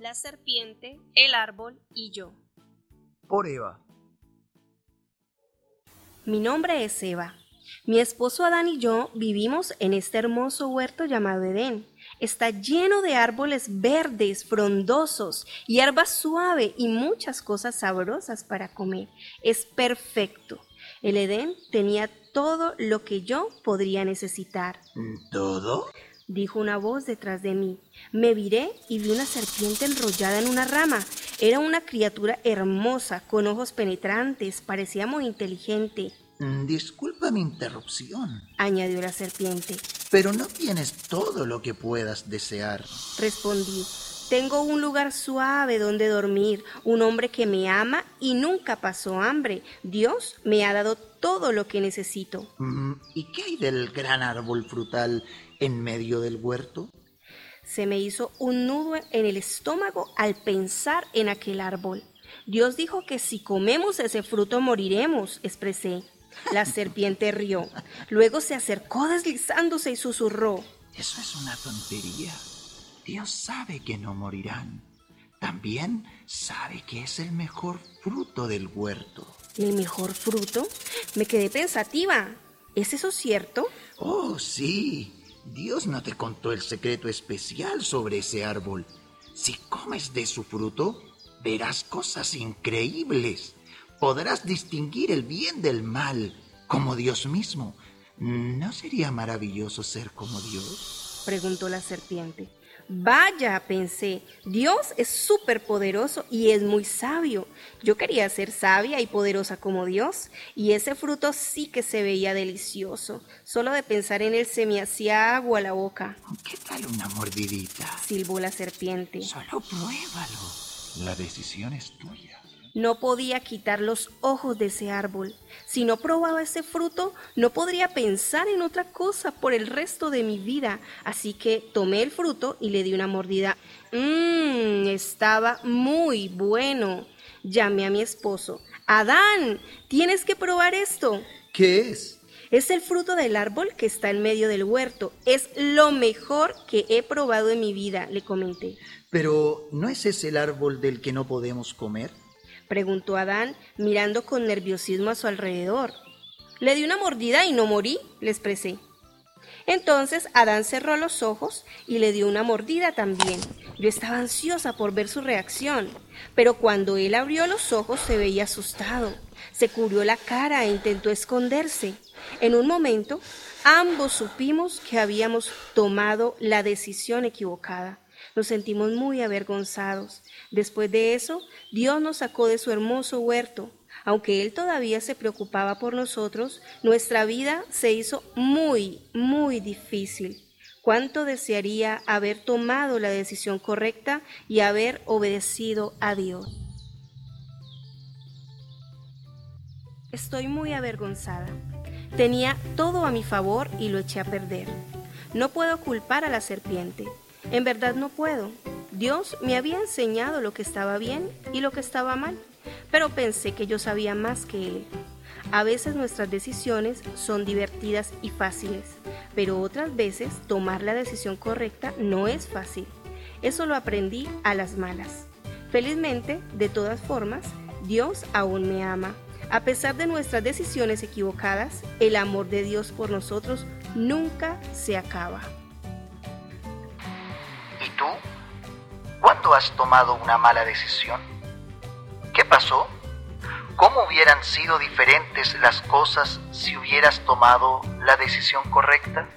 la serpiente, el árbol y yo. Por Eva. Mi nombre es Eva. Mi esposo Adán y yo vivimos en este hermoso huerto llamado Edén. Está lleno de árboles verdes, frondosos, hierba suave y muchas cosas sabrosas para comer. Es perfecto. El Edén tenía todo lo que yo podría necesitar. ¿Todo? Dijo una voz detrás de mí. Me viré y vi una serpiente enrollada en una rama. Era una criatura hermosa, con ojos penetrantes, parecía muy inteligente. Mm, disculpa mi interrupción, añadió la serpiente. Pero no tienes todo lo que puedas desear. Respondí. Tengo un lugar suave donde dormir, un hombre que me ama y nunca pasó hambre. Dios me ha dado todo lo que necesito. Mm, ¿Y qué hay del gran árbol frutal en medio del huerto? Se me hizo un nudo en el estómago al pensar en aquel árbol. Dios dijo que si comemos ese fruto moriremos, expresé. La serpiente rió. Luego se acercó deslizándose y susurró. Eso es una tontería. Dios sabe que no morirán. También sabe que es el mejor fruto del huerto. ¿El mejor fruto? Me quedé pensativa. ¿Es eso cierto? Oh, sí. Dios no te contó el secreto especial sobre ese árbol. Si comes de su fruto, verás cosas increíbles. Podrás distinguir el bien del mal, como Dios mismo. ¿No sería maravilloso ser como Dios? Preguntó la serpiente. Vaya, pensé, Dios es súper poderoso y es muy sabio. Yo quería ser sabia y poderosa como Dios, y ese fruto sí que se veía delicioso. Solo de pensar en él se me hacía agua a la boca. ¿Qué tal una mordidita? silbó la serpiente. Solo pruébalo. La decisión es tuya. No podía quitar los ojos de ese árbol. Si no probaba ese fruto, no podría pensar en otra cosa por el resto de mi vida. Así que tomé el fruto y le di una mordida. Mmm, estaba muy bueno. Llamé a mi esposo. Adán, tienes que probar esto. ¿Qué es? Es el fruto del árbol que está en medio del huerto. Es lo mejor que he probado en mi vida, le comenté. Pero, ¿no es ese el árbol del que no podemos comer? Preguntó Adán, mirando con nerviosismo a su alrededor. Le di una mordida y no morí, le expresé. Entonces Adán cerró los ojos y le dio una mordida también. Yo estaba ansiosa por ver su reacción, pero cuando él abrió los ojos se veía asustado. Se cubrió la cara e intentó esconderse. En un momento, ambos supimos que habíamos tomado la decisión equivocada. Nos sentimos muy avergonzados. Después de eso, Dios nos sacó de su hermoso huerto. Aunque Él todavía se preocupaba por nosotros, nuestra vida se hizo muy, muy difícil. ¿Cuánto desearía haber tomado la decisión correcta y haber obedecido a Dios? Estoy muy avergonzada. Tenía todo a mi favor y lo eché a perder. No puedo culpar a la serpiente. En verdad no puedo. Dios me había enseñado lo que estaba bien y lo que estaba mal, pero pensé que yo sabía más que Él. A veces nuestras decisiones son divertidas y fáciles, pero otras veces tomar la decisión correcta no es fácil. Eso lo aprendí a las malas. Felizmente, de todas formas, Dios aún me ama. A pesar de nuestras decisiones equivocadas, el amor de Dios por nosotros nunca se acaba. ¿Cuándo has tomado una mala decisión? ¿Qué pasó? ¿Cómo hubieran sido diferentes las cosas si hubieras tomado la decisión correcta?